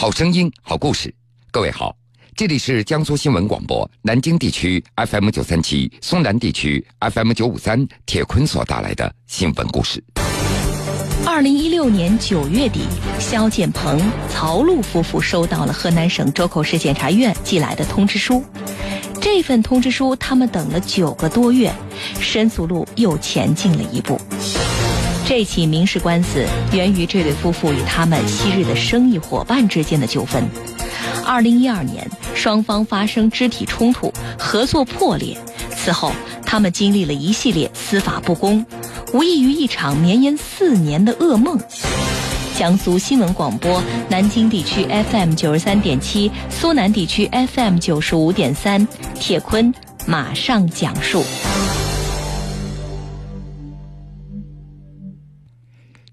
好声音，好故事。各位好，这里是江苏新闻广播南京地区 FM 九三七、松南地区 FM 九五三。铁坤所带来的新闻故事。二零一六年九月底，肖建鹏、曹璐夫妇收到了河南省周口市检察院寄来的通知书。这份通知书，他们等了九个多月，申诉路又前进了一步。这起民事官司源于这对夫妇与他们昔日的生意伙伴之间的纠纷。二零一二年，双方发生肢体冲突，合作破裂。此后，他们经历了一系列司法不公，无异于一场绵延四年的噩梦。江苏新闻广播南京地区 FM 九十三点七，苏南地区 FM 九十五点三，铁坤马上讲述。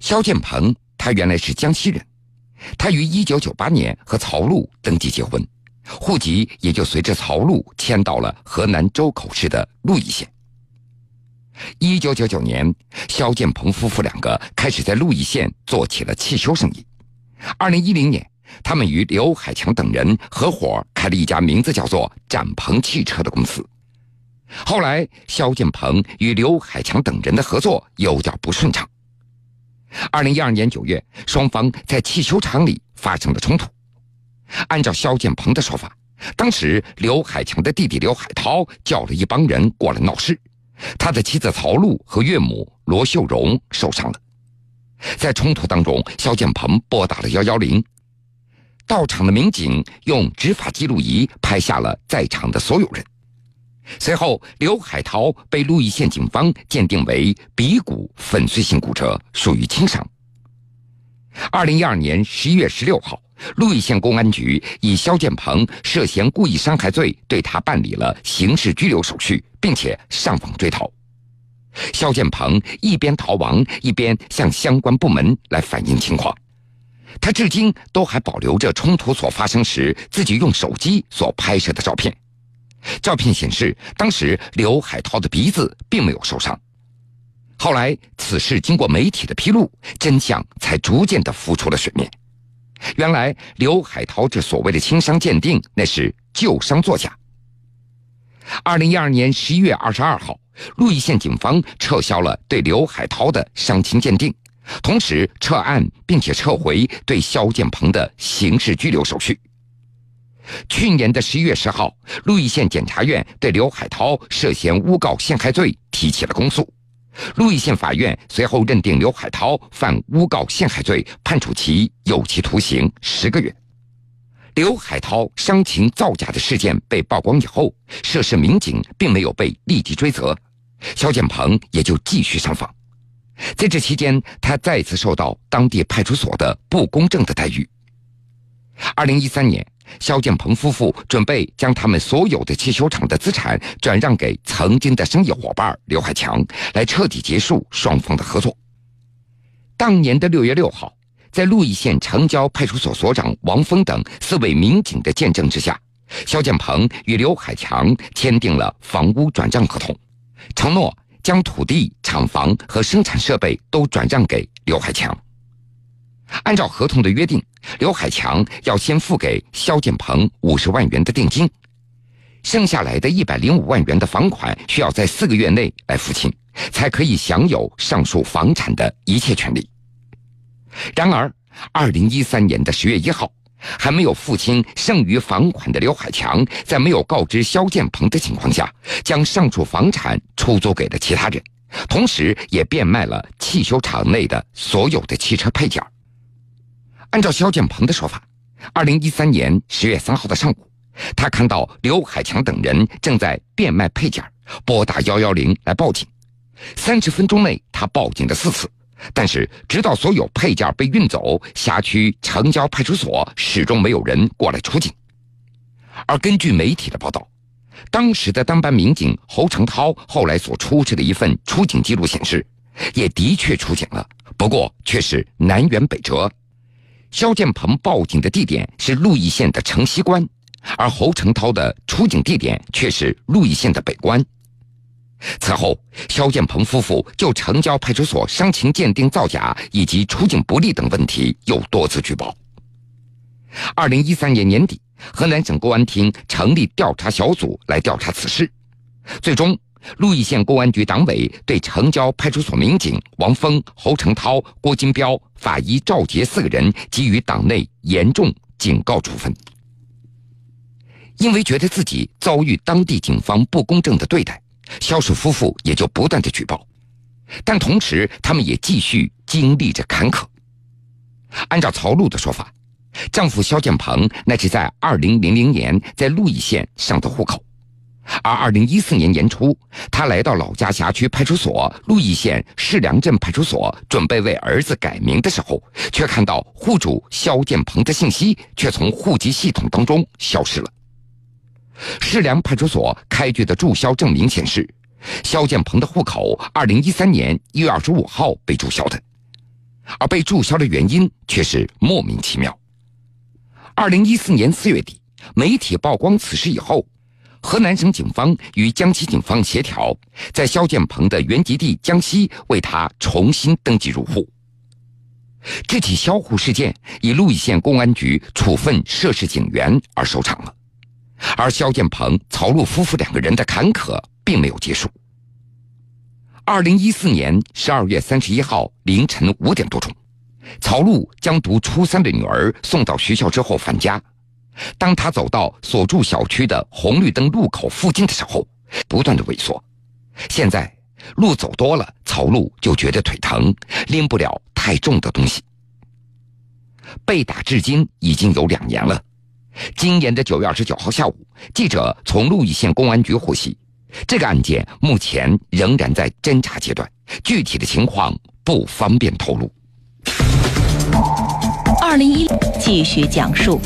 肖建鹏，他原来是江西人，他于一九九八年和曹璐登记结婚，户籍也就随着曹璐迁到了河南周口市的鹿邑县。一九九九年，肖建鹏夫妇两个开始在鹿邑县做起了汽修生意。二零一零年，他们与刘海强等人合伙开了一家名字叫做“展鹏汽车”的公司。后来，肖建鹏与刘海强等人的合作有点不顺畅。二零一二年九月，双方在汽修厂里发生了冲突。按照肖建鹏的说法，当时刘海强的弟弟刘海涛叫了一帮人过来闹事，他的妻子曹璐和岳母罗秀荣受伤了。在冲突当中，肖建鹏拨打了幺幺零，到场的民警用执法记录仪拍下了在场的所有人。随后，刘海涛被鹿邑县警方鉴定为鼻骨粉碎性骨折，属于轻伤。二零一二年十一月十六号，鹿邑县公安局以肖建鹏涉嫌故意伤害罪对他办理了刑事拘留手续，并且上访追逃。肖建鹏一边逃亡，一边向相关部门来反映情况。他至今都还保留着冲突所发生时自己用手机所拍摄的照片。照片显示，当时刘海涛的鼻子并没有受伤。后来，此事经过媒体的披露，真相才逐渐的浮出了水面。原来，刘海涛这所谓的轻伤鉴定，那是旧伤作假。二零一二年十一月二十二号，鹿邑县警方撤销了对刘海涛的伤情鉴定，同时撤案，并且撤回对肖建鹏的刑事拘留手续。去年的十一月十号，鹿邑县检察院对刘海涛涉嫌诬告陷害罪提起了公诉。鹿邑县法院随后认定刘海涛犯诬告陷害罪，判处其有期徒刑十个月。刘海涛伤情造假的事件被曝光以后，涉事民警并没有被立即追责，肖建鹏也就继续上访。在这期间，他再次受到当地派出所的不公正的待遇。二零一三年。肖建鹏夫妇准备将他们所有的汽修厂的资产转让给曾经的生意伙伴刘海强，来彻底结束双方的合作。当年的六月六号，在鹿邑县城郊派出所所长王峰等四位民警的见证之下，肖建鹏与刘海强签订了房屋转让合同，承诺将土地、厂房和生产设备都转让给刘海强。按照合同的约定，刘海强要先付给肖建鹏五十万元的定金，剩下来的一百零五万元的房款需要在四个月内来付清，才可以享有上述房产的一切权利。然而，二零一三年的十月一号，还没有付清剩余房款的刘海强，在没有告知肖建鹏的情况下，将上述房产出租给了其他人，同时也变卖了汽修厂内的所有的汽车配件。按照肖建鹏的说法，二零一三年十月三号的上午，他看到刘海强等人正在变卖配件，拨打幺幺零来报警。三十分钟内，他报警了四次，但是直到所有配件被运走，辖区城郊派出所始终没有人过来出警。而根据媒体的报道，当时的当班民警侯成涛后来所出示的一份出警记录显示，也的确出警了，不过却是南辕北辙。肖建鹏报警的地点是鹿邑县的城西关，而侯成涛的出警地点却是鹿邑县的北关。此后，肖建鹏夫妇就城郊派出所伤情鉴定造假以及出警不利等问题又多次举报。二零一三年年底，河南省公安厅成立调查小组来调查此事，最终。鹿邑县公安局党委对城郊派出所民警王峰、侯成涛、郭金彪、法医赵杰四个人给予党内严重警告处分。因为觉得自己遭遇当地警方不公正的对待，肖氏夫妇也就不断的举报，但同时他们也继续经历着坎坷。按照曹露的说法，丈夫肖建鹏那是在二零零零年在鹿邑县上的户口。而二零一四年年初，他来到老家辖区派出所鹿邑县市良镇派出所，准备为儿子改名的时候，却看到户主肖建鹏的信息却从户籍系统当中消失了。市良派出所开具的注销证明显示，肖建鹏的户口二零一三年一月二十五号被注销的，而被注销的原因却是莫名其妙。二零一四年四月底，媒体曝光此事以后。河南省警方与江西警方协调，在肖建鹏的原籍地江西为他重新登记入户。这起销户事件以鹿邑县公安局处分涉事警员而收场了，而肖建鹏、曹璐夫妇两个人的坎坷并没有结束。二零一四年十二月三十一号凌晨五点多钟，曹璐将读初三的女儿送到学校之后返家。当他走到所住小区的红绿灯路口附近的时候，不断的萎缩。现在路走多了，曹路就觉得腿疼，拎不了太重的东西。被打至今已经有两年了。今年的九月二十九号下午，记者从鹿邑县公安局获悉，这个案件目前仍然在侦查阶段，具体的情况不方便透露。二零一继续讲述。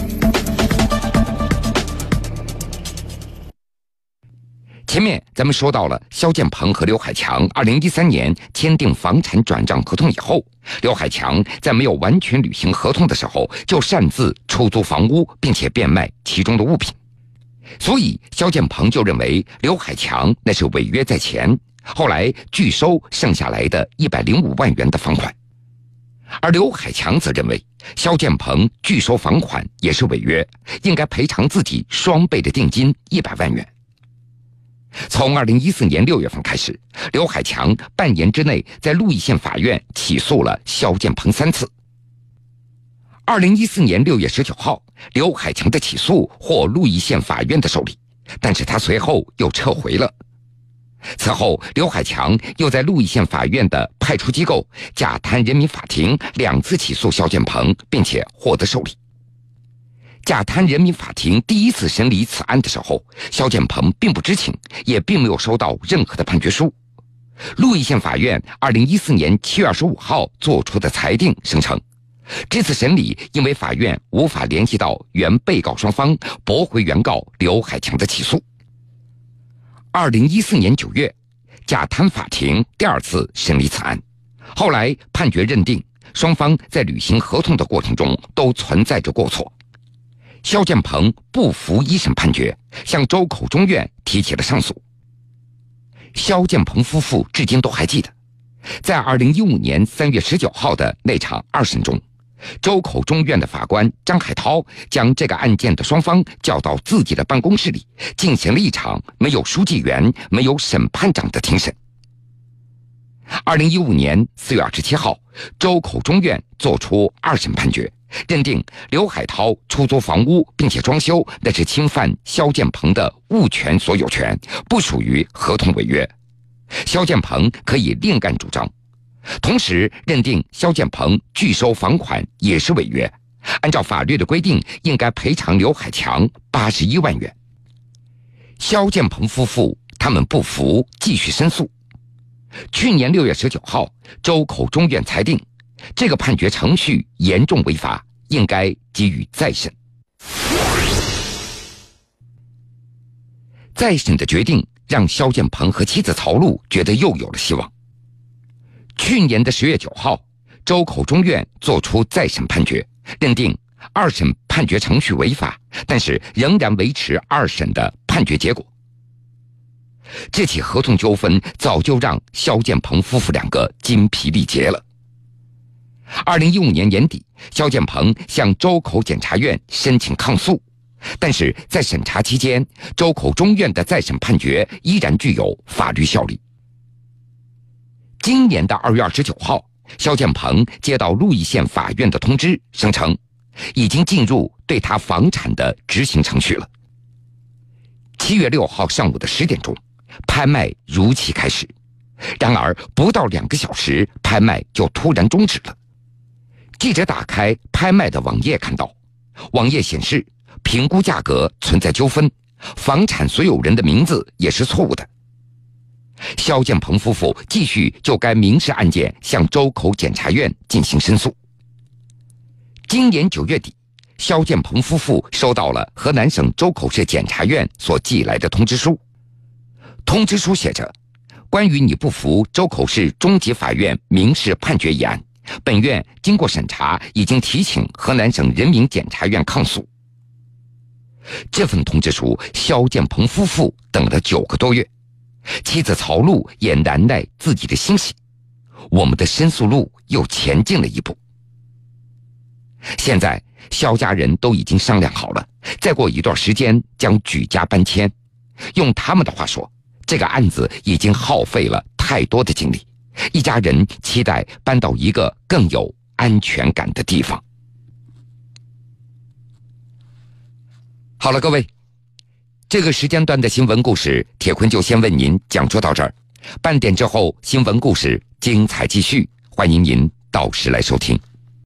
前面咱们说到了肖建鹏和刘海强二零一三年签订房产转让合同以后，刘海强在没有完全履行合同的时候就擅自出租房屋，并且变卖其中的物品，所以肖建鹏就认为刘海强那是违约在前，后来拒收剩下来的一百零五万元的房款，而刘海强则认为肖建鹏拒收房款也是违约，应该赔偿自己双倍的定金一百万元。从二零一四年六月份开始，刘海强半年之内在鹿邑县法院起诉了肖建鹏三次。二零一四年六月十九号，刘海强的起诉获鹿邑县法院的受理，但是他随后又撤回了。此后，刘海强又在鹿邑县法院的派出机构贾滩人民法庭两次起诉肖建鹏，并且获得受理。贾滩人民法庭第一次审理此案的时候，肖建鹏并不知情，也并没有收到任何的判决书。鹿邑县法院二零一四年七月二十五号作出的裁定声称，这次审理因为法院无法联系到原被告双方，驳回原告刘海强的起诉。二零一四年九月，贾滩法庭第二次审理此案，后来判决认定双方在履行合同的过程中都存在着过错。肖建鹏不服一审判决，向周口中院提起了上诉。肖建鹏夫妇至今都还记得，在二零一五年三月十九号的那场二审中，周口中院的法官张海涛将这个案件的双方叫到自己的办公室里，进行了一场没有书记员、没有审判长的庭审。二零一五年四月二十七号，周口中院作出二审判决。认定刘海涛出租房屋并且装修，那是侵犯肖建鹏的物权所有权，不属于合同违约。肖建鹏可以另干主张。同时认定肖建鹏拒收房款也是违约，按照法律的规定，应该赔偿刘海强八十一万元。肖建鹏夫妇他们不服，继续申诉。去年六月十九号，周口中院裁定。这个判决程序严重违法，应该给予再审。再审的决定让肖建鹏和妻子曹璐觉得又有了希望。去年的十月九号，周口中院作出再审判决，认定二审判决程序违法，但是仍然维持二审的判决结果。这起合同纠纷早就让肖建鹏夫妇两个筋疲力竭了。二零一五年年底，肖建鹏向周口检察院申请抗诉，但是在审查期间，周口中院的再审判决依然具有法律效力。今年的二月二十九号，肖建鹏接到鹿邑县法院的通知，声称已经进入对他房产的执行程序了。七月六号上午的十点钟，拍卖如期开始，然而不到两个小时，拍卖就突然终止了。记者打开拍卖的网页，看到网页显示评估价格存在纠纷，房产所有人的名字也是错误的。肖建鹏夫妇继续就该民事案件向周口检察院进行申诉。今年九月底，肖建鹏夫妇收到了河南省周口市检察院所寄来的通知书，通知书写着：“关于你不服周口市中级法院民事判决一案。”本院经过审查，已经提请河南省人民检察院抗诉。这份通知书，肖建鹏夫妇等了九个多月，妻子曹露也难耐自己的欣喜。我们的申诉路又前进了一步。现在，肖家人都已经商量好了，再过一段时间将举家搬迁。用他们的话说，这个案子已经耗费了太多的精力。一家人期待搬到一个更有安全感的地方。好了，各位，这个时间段的新闻故事，铁坤就先为您讲述到这儿。半点之后，新闻故事精彩继续，欢迎您到时来收听。